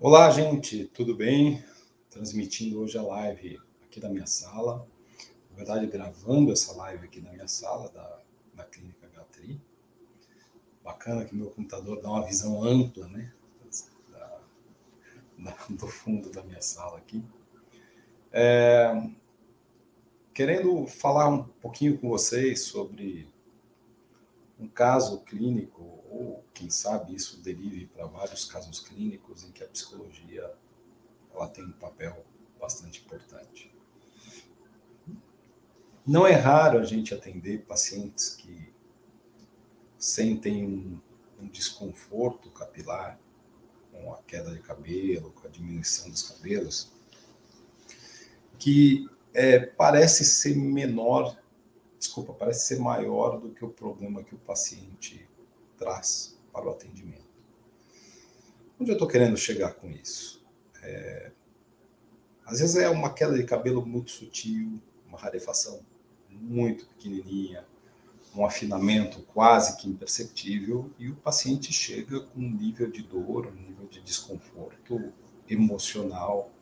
Olá, gente, tudo bem? Transmitindo hoje a live aqui da minha sala. Na verdade, gravando essa live aqui na minha sala, da, da Clínica Gatri. Bacana que meu computador dá uma visão ampla, né? Da, da, do fundo da minha sala aqui. É, querendo falar um pouquinho com vocês sobre um caso clínico, ou quem sabe isso derive para vários casos clínicos em que a psicologia ela tem um papel bastante importante. Não é raro a gente atender pacientes que sentem um, um desconforto capilar com a queda de cabelo, com a diminuição dos cabelos, que é, parece ser menor desculpa, parece ser maior do que o problema que o paciente traz para o atendimento. Onde eu estou querendo chegar com isso? É, às vezes é uma queda de cabelo muito sutil, uma rarefação muito pequenininha, um afinamento quase que imperceptível, e o paciente chega com um nível de dor, um nível de desconforto emocional,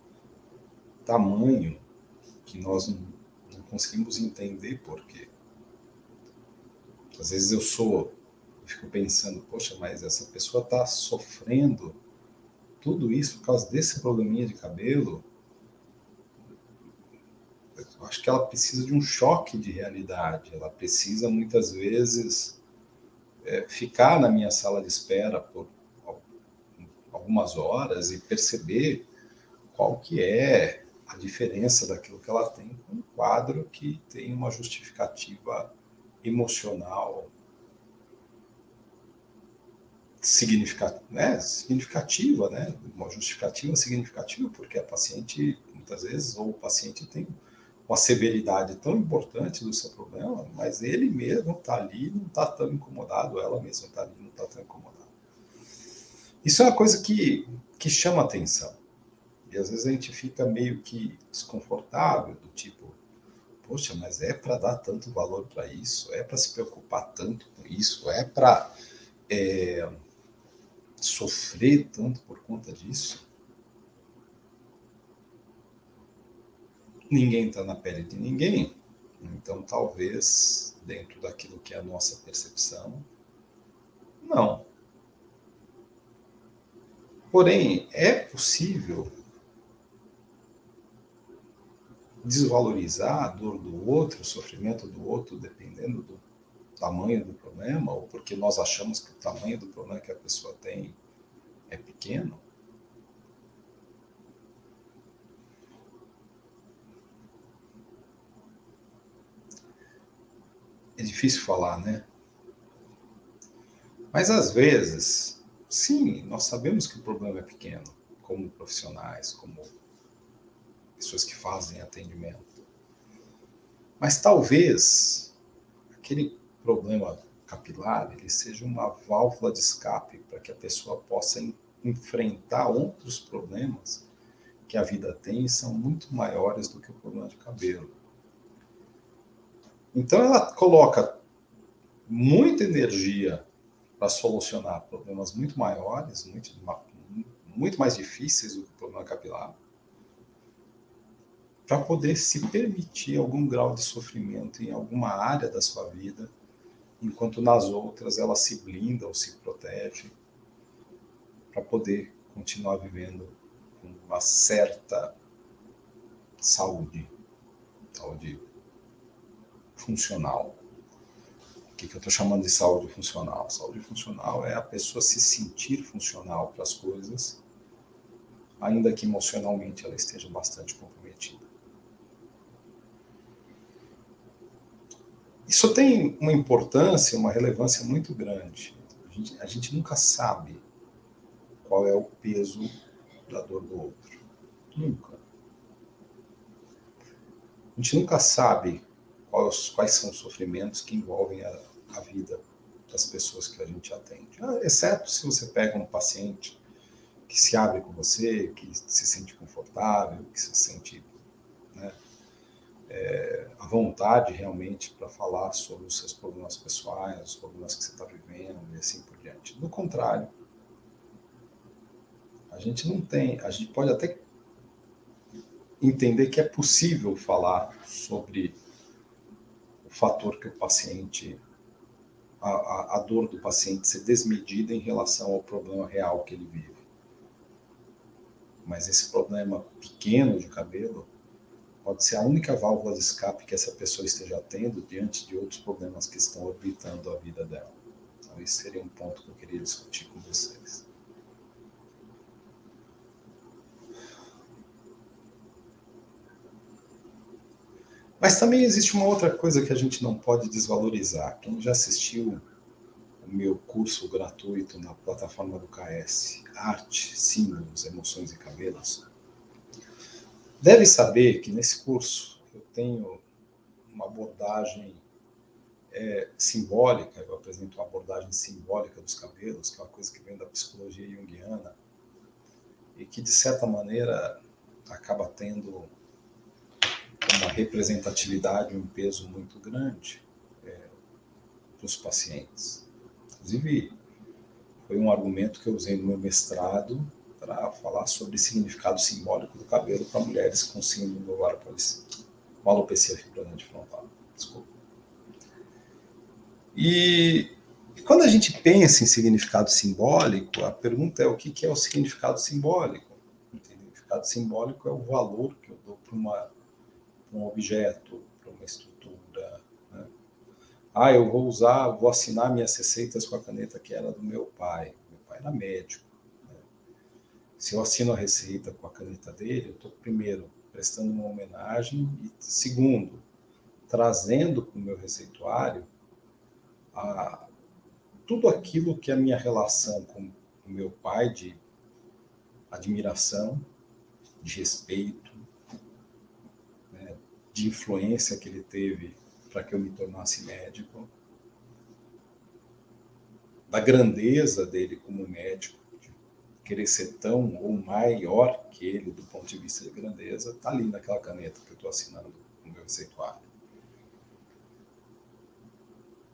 tamanho que nós não, não conseguimos entender por quê. Às vezes eu sou, fico pensando, poxa, mas essa pessoa está sofrendo tudo isso por causa desse probleminha de cabelo. Eu acho que ela precisa de um choque de realidade. Ela precisa muitas vezes é, ficar na minha sala de espera por algumas horas e perceber qual que é a diferença daquilo que ela tem com um quadro que tem uma justificativa emocional significativa, né? significativa, né? uma justificativa significativa, porque a paciente, muitas vezes, ou o paciente tem uma severidade tão importante do seu problema, mas ele mesmo está ali, não está tão incomodado, ela mesma está ali, não está tão incomodada. Isso é uma coisa que, que chama atenção. E às vezes a gente fica meio que desconfortável, do tipo, poxa, mas é para dar tanto valor para isso? É para se preocupar tanto com isso? É para é, sofrer tanto por conta disso? Ninguém está na pele de ninguém. Então, talvez, dentro daquilo que é a nossa percepção, não. Porém, é possível desvalorizar a dor do outro, o sofrimento do outro, dependendo do tamanho do problema, ou porque nós achamos que o tamanho do problema que a pessoa tem é pequeno. É difícil falar, né? Mas às vezes, sim, nós sabemos que o problema é pequeno, como profissionais, como pessoas que fazem atendimento. Mas talvez aquele problema capilar ele seja uma válvula de escape para que a pessoa possa enfrentar outros problemas que a vida tem e são muito maiores do que o problema de cabelo. Então ela coloca muita energia para solucionar problemas muito maiores, muito, muito mais difíceis do que o problema capilar para poder se permitir algum grau de sofrimento em alguma área da sua vida, enquanto nas outras ela se blinda ou se protege, para poder continuar vivendo com uma certa saúde, saúde funcional. O que, que eu estou chamando de saúde funcional? Saúde funcional é a pessoa se sentir funcional para as coisas, ainda que emocionalmente ela esteja bastante Isso tem uma importância, uma relevância muito grande. A gente, a gente nunca sabe qual é o peso da dor do outro. Nunca. A gente nunca sabe quais, quais são os sofrimentos que envolvem a, a vida das pessoas que a gente atende. Ah, exceto se você pega um paciente que se abre com você, que se sente confortável, que se sente né, é, a vontade realmente para falar sobre os seus problemas pessoais, os problemas que você está vivendo e assim por diante. Do contrário, A gente não tem, a gente pode até entender que é possível falar sobre o fator que o paciente, a, a, a dor do paciente ser desmedida em relação ao problema real que ele vive. Mas esse problema pequeno de cabelo pode ser a única válvula de escape que essa pessoa esteja tendo diante de outros problemas que estão orbitando a vida dela. Então, esse seria um ponto que eu queria discutir com vocês. Mas também existe uma outra coisa que a gente não pode desvalorizar. Quem já assistiu o meu curso gratuito na plataforma do KS, Arte, Símbolos, Emoções e Cabelos, deve saber que nesse curso eu tenho uma abordagem é, simbólica, eu apresento uma abordagem simbólica dos cabelos, que é uma coisa que vem da psicologia junguiana, e que, de certa maneira, acaba tendo uma representatividade, um peso muito grande é, para os pacientes. Inclusive, foi um argumento que eu usei no meu mestrado para falar sobre o significado simbólico do cabelo para mulheres com síndrome do ovário policístico, com alopecia fibrosante frontal. Desculpa. E, e, quando a gente pensa em significado simbólico, a pergunta é o que, que é o significado simbólico? O significado simbólico é o valor que eu dou para uma um objeto, para uma estrutura. Né? Ah, eu vou usar, vou assinar minhas receitas com a caneta que era do meu pai. Meu pai era médico. Né? Se eu assino a receita com a caneta dele, eu estou, primeiro, prestando uma homenagem e, segundo, trazendo para o meu receituário a, tudo aquilo que a minha relação com o meu pai de admiração, de respeito, de influência que ele teve para que eu me tornasse médico, da grandeza dele como médico, querer ser tão ou maior que ele do ponto de vista de grandeza, está ali naquela caneta que eu estou assinando no meu receituário.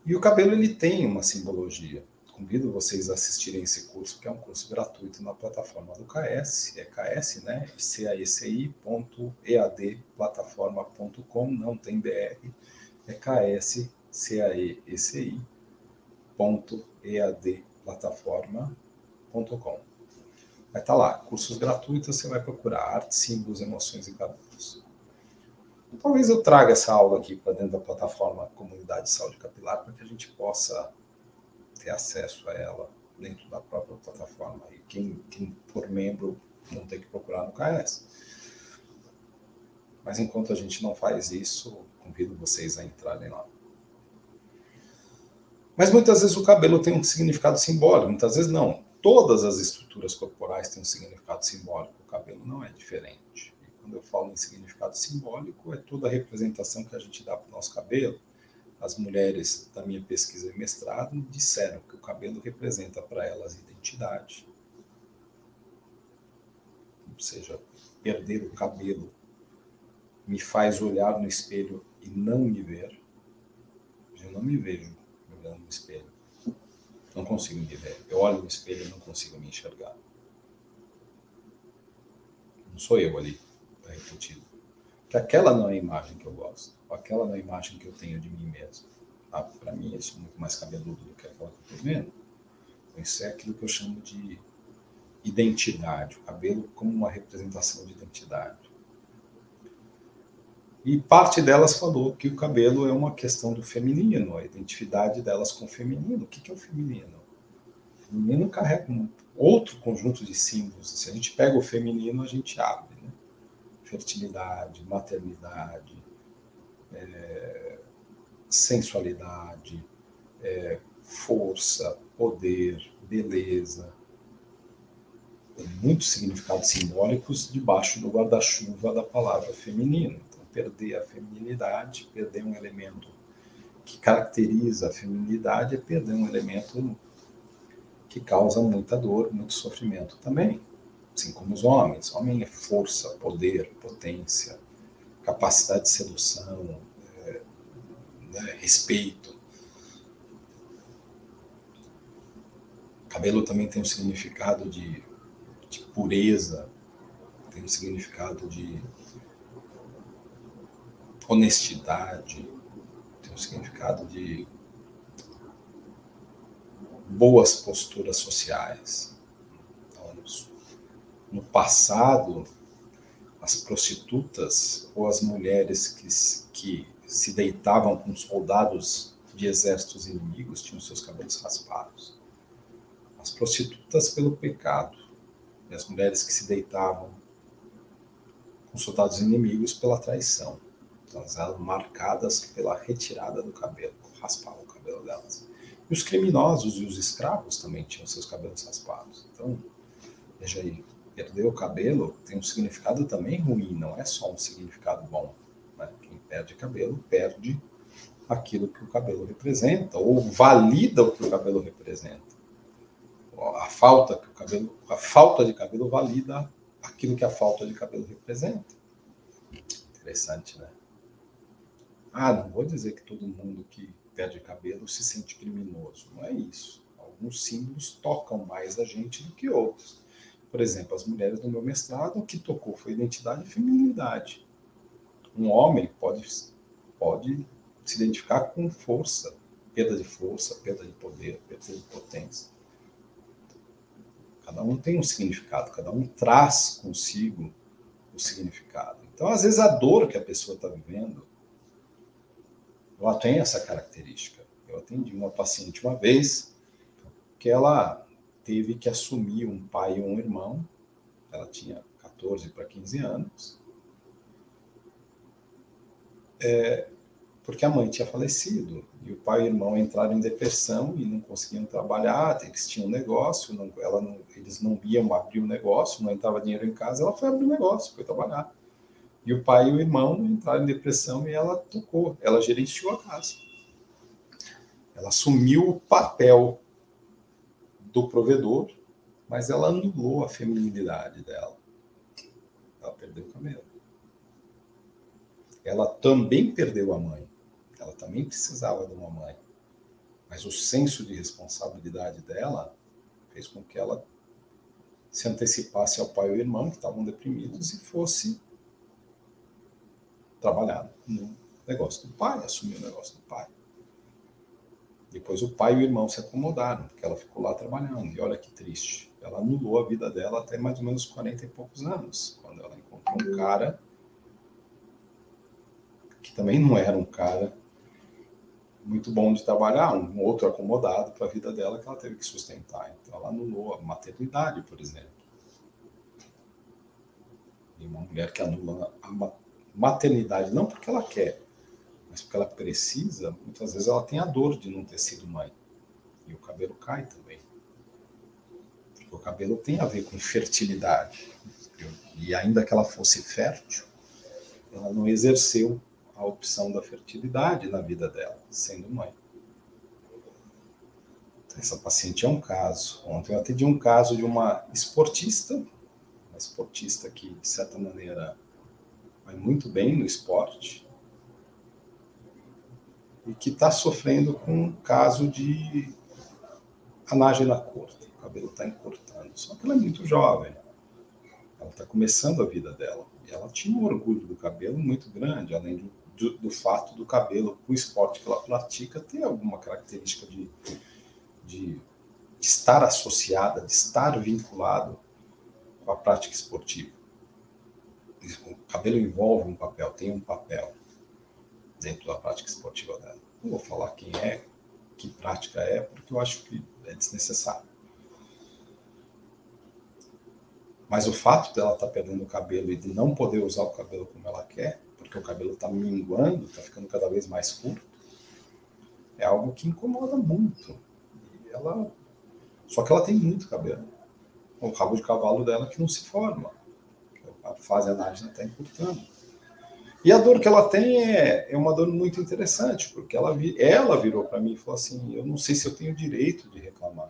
E o cabelo ele tem uma simbologia convido vocês a assistirem esse curso, que é um curso gratuito na plataforma do KS, é KS, né? caeci.eadplataforma.com, não tem BR, é KS, caeci.eadplataforma.com. Vai estar tá lá, cursos gratuitos, você vai procurar arte, símbolos, emoções e cabelos. Talvez eu traga essa aula aqui para dentro da plataforma Comunidade de Saúde Capilar, para que a gente possa ter acesso a ela dentro da própria plataforma. E quem, quem for membro não tem que procurar no KS. Mas enquanto a gente não faz isso, convido vocês a entrarem lá. Mas muitas vezes o cabelo tem um significado simbólico, muitas vezes não. Todas as estruturas corporais têm um significado simbólico, o cabelo não é diferente. E quando eu falo em significado simbólico, é toda a representação que a gente dá para o nosso cabelo as mulheres da minha pesquisa de mestrado disseram que o cabelo representa para elas identidade. Ou seja, perder o cabelo me faz olhar no espelho e não me ver. Eu não me vejo olhando no espelho. Não consigo me ver. Eu olho no espelho e não consigo me enxergar. Não sou eu ali, está repetido. Que aquela não é a imagem que eu gosto aquela na imagem que eu tenho de mim mesmo. Ah, Para mim, eu sou muito mais cabeludo do que aquela que eu estou vendo. Então, isso é aquilo que eu chamo de identidade, o cabelo como uma representação de identidade. E parte delas falou que o cabelo é uma questão do feminino, a identidade delas com o feminino. O que é o feminino? O feminino carrega um outro conjunto de símbolos. Se a gente pega o feminino, a gente abre. Né? Fertilidade, maternidade, é, sensualidade, é, força, poder, beleza. Tem muitos significados simbólicos debaixo do guarda-chuva da palavra feminino. Perder a feminilidade, perder um elemento que caracteriza a feminilidade é perder um elemento que causa muita dor, muito sofrimento também. Assim como os homens. Homem é força, poder, potência, capacidade de sedução, é, né, respeito. Cabelo também tem um significado de, de pureza, tem um significado de honestidade, tem um significado de boas posturas sociais. Então, no passado, as prostitutas ou as mulheres que, que se deitavam com soldados de exércitos inimigos tinham seus cabelos raspados. As prostitutas pelo pecado e as mulheres que se deitavam com soldados inimigos pela traição. Elas marcadas pela retirada do cabelo, raspavam o cabelo delas. E os criminosos e os escravos também tinham seus cabelos raspados. Então, veja aí, perder o cabelo tem um significado também ruim, não é só um significado bom. Né? Quem perde cabelo, perde aquilo que o cabelo representa, ou valida o que o cabelo representa. A falta, que o cabelo, a falta de cabelo valida aquilo que a falta de cabelo representa. Interessante, né? Ah, não vou dizer que todo mundo que perde cabelo se sente criminoso. Não é isso. Alguns símbolos tocam mais a gente do que outros. Por exemplo, as mulheres do meu mestrado, o que tocou foi identidade e feminilidade. Um homem pode, pode se identificar com força, perda de força, perda de poder, perda de potência. Cada um tem um significado, cada um traz consigo o significado. Então, às vezes, a dor que a pessoa está vivendo ela tem essa característica. Eu atendi uma paciente uma vez que ela teve que assumir um pai e um irmão. Ela tinha 14 para 15 anos. É, porque a mãe tinha falecido e o pai e o irmão entraram em depressão e não conseguiam trabalhar, eles tinham um negócio, não, ela não, eles não iam abrir o um negócio, não entrava dinheiro em casa, ela foi abrir o um negócio, foi trabalhar. E o pai e o irmão entraram em depressão e ela tocou, ela gerenciou a casa. Ela assumiu o papel do provedor, mas ela anulou a feminilidade dela. Ela perdeu o cabelo. Ela também perdeu a mãe. Ela também precisava de uma mãe. Mas o senso de responsabilidade dela fez com que ela se antecipasse ao pai e ao irmão, que estavam deprimidos, e fosse trabalhar no negócio do pai, assumir o negócio do pai. Depois o pai e o irmão se acomodaram, porque ela ficou lá trabalhando. E olha que triste. Ela anulou a vida dela até mais ou menos 40 e poucos anos, quando ela encontrou um cara que também não era um cara muito bom de trabalhar, um outro acomodado para a vida dela que ela teve que sustentar. Então ela anulou a maternidade, por exemplo. E uma mulher que anula a maternidade, não porque ela quer, mas porque ela precisa, muitas vezes ela tem a dor de não ter sido mãe. E o cabelo cai também. Porque o cabelo tem a ver com fertilidade. E ainda que ela fosse fértil, ela não exerceu a opção da fertilidade na vida dela, sendo mãe. Então, essa paciente é um caso. Ontem eu atendi um caso de uma esportista, uma esportista que, de certa maneira, vai muito bem no esporte e que está sofrendo com um caso de anágena curta. O cabelo está encurtando. Só que ela é muito jovem. Ela está começando a vida dela. E ela tinha um orgulho do cabelo muito grande, além do, do, do fato do cabelo, o esporte que ela pratica, ter alguma característica de, de estar associada, de estar vinculado com a prática esportiva o cabelo envolve um papel, tem um papel dentro da prática esportiva dela. Não vou falar quem é, que prática é, porque eu acho que é desnecessário. Mas o fato dela estar tá perdendo o cabelo e de não poder usar o cabelo como ela quer, porque o cabelo está minguando, está ficando cada vez mais curto, é algo que incomoda muito. E ela, só que ela tem muito cabelo. O rabo de cavalo dela que não se forma a fase anágena está encurtando. E a dor que ela tem é, é uma dor muito interessante, porque ela, ela virou para mim e falou assim: Eu não sei se eu tenho direito de reclamar,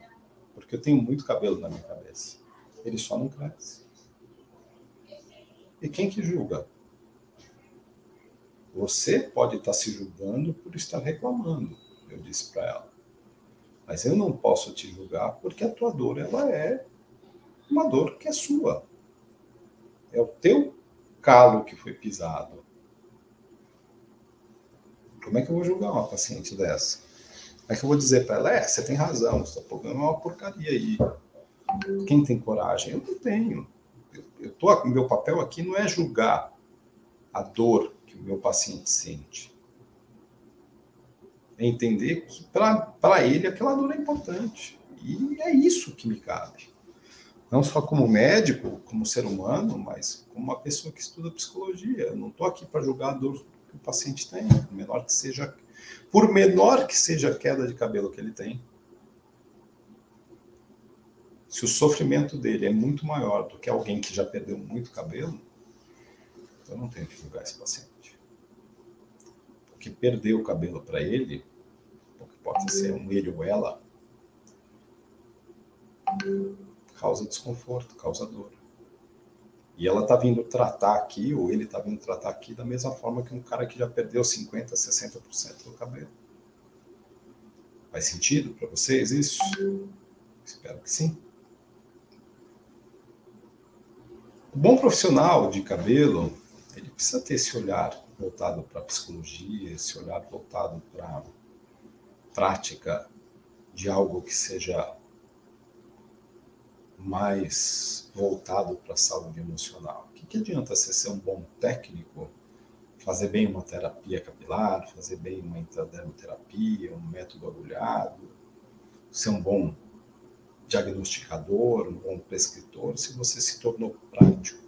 porque eu tenho muito cabelo na minha cabeça. Ele só não cresce. E quem que julga? Você pode estar se julgando por estar reclamando, eu disse para ela. Mas eu não posso te julgar porque a tua dor ela é uma dor que é sua. É o teu calo que foi pisado. Como é que eu vou julgar uma paciente dessa? Como é que eu vou dizer para ela, é, você tem razão, seu problema é uma porcaria aí. Quem tem coragem? Eu não tenho. Eu, eu tô, meu papel aqui não é julgar a dor que o meu paciente sente. É entender que para ele aquela dor é importante. E é isso que me cabe. Não só como médico, como ser humano, mas como uma pessoa que estuda psicologia. Eu não estou aqui para julgar a dor que o paciente tem, por menor que seja, por menor que seja a queda de cabelo que ele tem. Se o sofrimento dele é muito maior do que alguém que já perdeu muito cabelo, eu não tenho que julgar esse paciente. Porque perder o cabelo para ele, porque pode ser um ele ou ela, causa desconforto, causa dor. E ela está vindo tratar aqui, ou ele está vindo tratar aqui, da mesma forma que um cara que já perdeu 50%, 60% do cabelo. Faz sentido para vocês isso? Espero que sim. O bom profissional de cabelo, ele precisa ter esse olhar voltado para a psicologia, esse olhar voltado para prática de algo que seja mais voltado para a saúde emocional. O que, que adianta você ser um bom técnico, fazer bem uma terapia capilar, fazer bem uma intradermoterapia, um método agulhado, ser um bom diagnosticador, um bom prescritor, se você se tornou prático?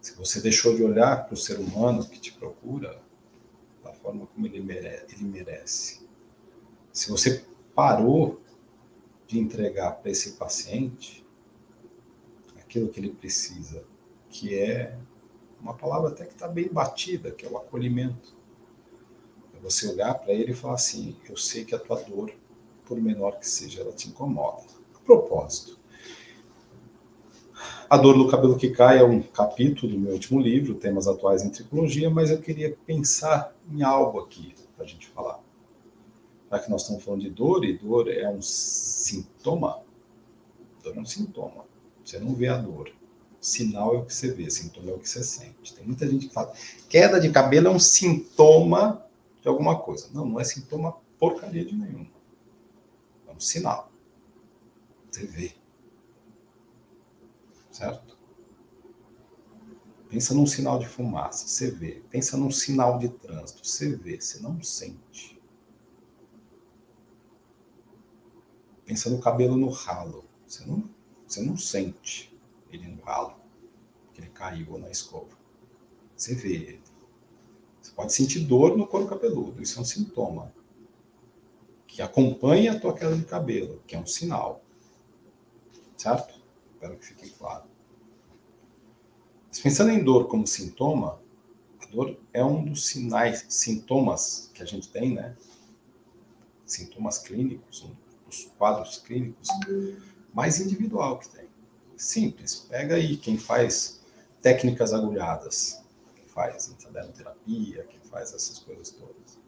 Se você deixou de olhar para o ser humano que te procura da forma como ele merece, ele merece. Se você parou de entregar para esse paciente aquilo que ele precisa, que é uma palavra até que está bem batida, que é o acolhimento. É você olhar para ele e falar assim: eu sei que a tua dor, por menor que seja, ela te incomoda. A propósito, a dor do cabelo que cai é um capítulo do meu último livro, Temas Atuais em Tricologia, mas eu queria pensar em algo aqui para a gente falar já que nós estamos falando de dor, e dor é um sintoma, dor é um sintoma. Você não vê a dor. Sinal é o que você vê, sintoma é o que você sente. Tem muita gente que fala, queda de cabelo é um sintoma de alguma coisa. Não, não é sintoma porcaria de nenhuma. É um sinal. Você vê. Certo? Pensa num sinal de fumaça, você vê. Pensa num sinal de trânsito, você vê, você não sente. Pensa no cabelo no ralo. Você não, você não sente ele no ralo, que ele caiu na escova. Você vê ele. Você pode sentir dor no couro cabeludo, isso é um sintoma. Que acompanha a tua queda de cabelo, que é um sinal. Certo? Espero que fique claro. Mas pensando em dor como sintoma, a dor é um dos sinais, sintomas que a gente tem, né? Sintomas clínicos, um os quadros clínicos mais individual que tem. Simples. Pega aí quem faz técnicas agulhadas, quem faz intradermoterapia, quem faz essas coisas todas.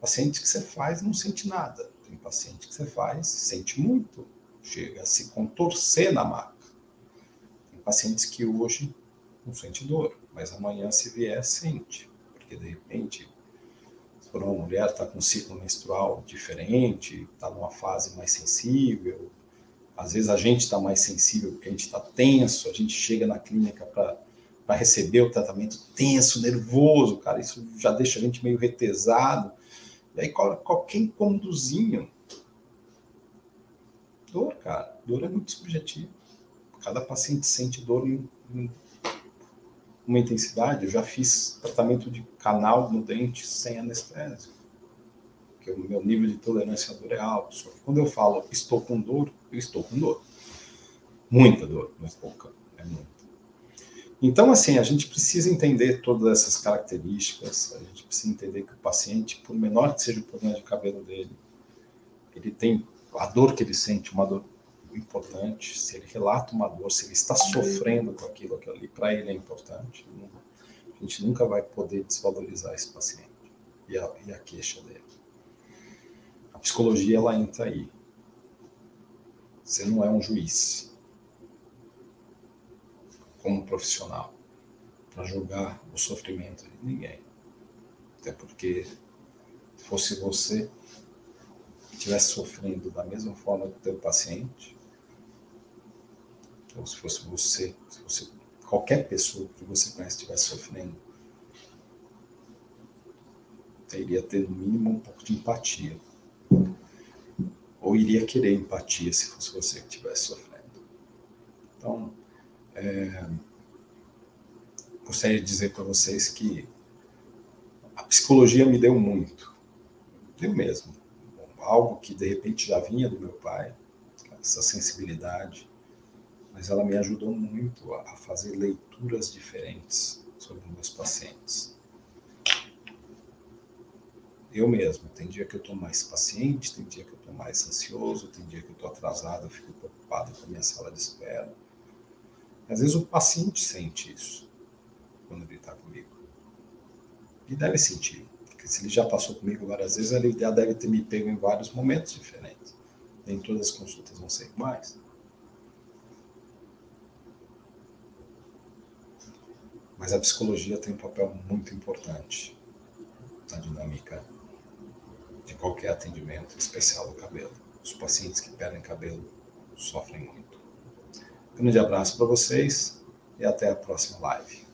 Paciente que você faz não sente nada. Tem paciente que você faz sente muito, chega a se contorcer na maca. Tem pacientes que hoje não sente dor, mas amanhã se vier sente, porque de repente por uma mulher está com um ciclo menstrual diferente, está numa fase mais sensível. Às vezes a gente está mais sensível porque a gente está tenso, a gente chega na clínica para receber o tratamento tenso, nervoso, cara, isso já deixa a gente meio retesado. E aí qualquer incomodozinho. Dor, cara, dor é muito subjetivo. Cada paciente sente dor em, em uma intensidade. Eu já fiz tratamento de canal no dente sem anestesia, porque o meu nível de tolerância à dor é alto. Só que quando eu falo estou com dor, eu estou com dor. Muita dor, é pouca, é muita. Então, assim, a gente precisa entender todas essas características, a gente precisa entender que o paciente, por menor que seja o problema de cabelo dele, ele tem a dor que ele sente, uma dor importante, se ele relata uma dor, se ele está sofrendo com aquilo, aquilo ali, para ele é importante. A gente nunca vai poder desvalorizar esse paciente e a, e a queixa dele. A psicologia, ela entra aí. Você não é um juiz como profissional para julgar o sofrimento de ninguém. Até porque se fosse você estivesse sofrendo da mesma forma que o teu paciente, ou se fosse você, se fosse qualquer pessoa que você conhece estivesse sofrendo, iria ter no mínimo um pouco de empatia. Ou iria querer empatia se fosse você que estivesse sofrendo. Então, é, gostaria de dizer para vocês que a psicologia me deu muito. Deu mesmo. Algo que de repente já vinha do meu pai, essa sensibilidade, mas ela me ajudou muito a fazer leituras diferentes sobre meus pacientes. Eu mesmo, tem dia que eu estou mais paciente, tem dia que eu estou mais ansioso, tem dia que eu estou atrasado, eu fico preocupado com a minha sala de espera. Às vezes o paciente sente isso quando ele está comigo. E deve sentir, porque se ele já passou comigo várias vezes, ele já deve ter me pego em vários momentos diferentes. Nem todas as consultas vão ser iguais. Mas a psicologia tem um papel muito importante na dinâmica de qualquer atendimento, especial do cabelo. Os pacientes que perdem cabelo sofrem muito. Um grande abraço para vocês e até a próxima live.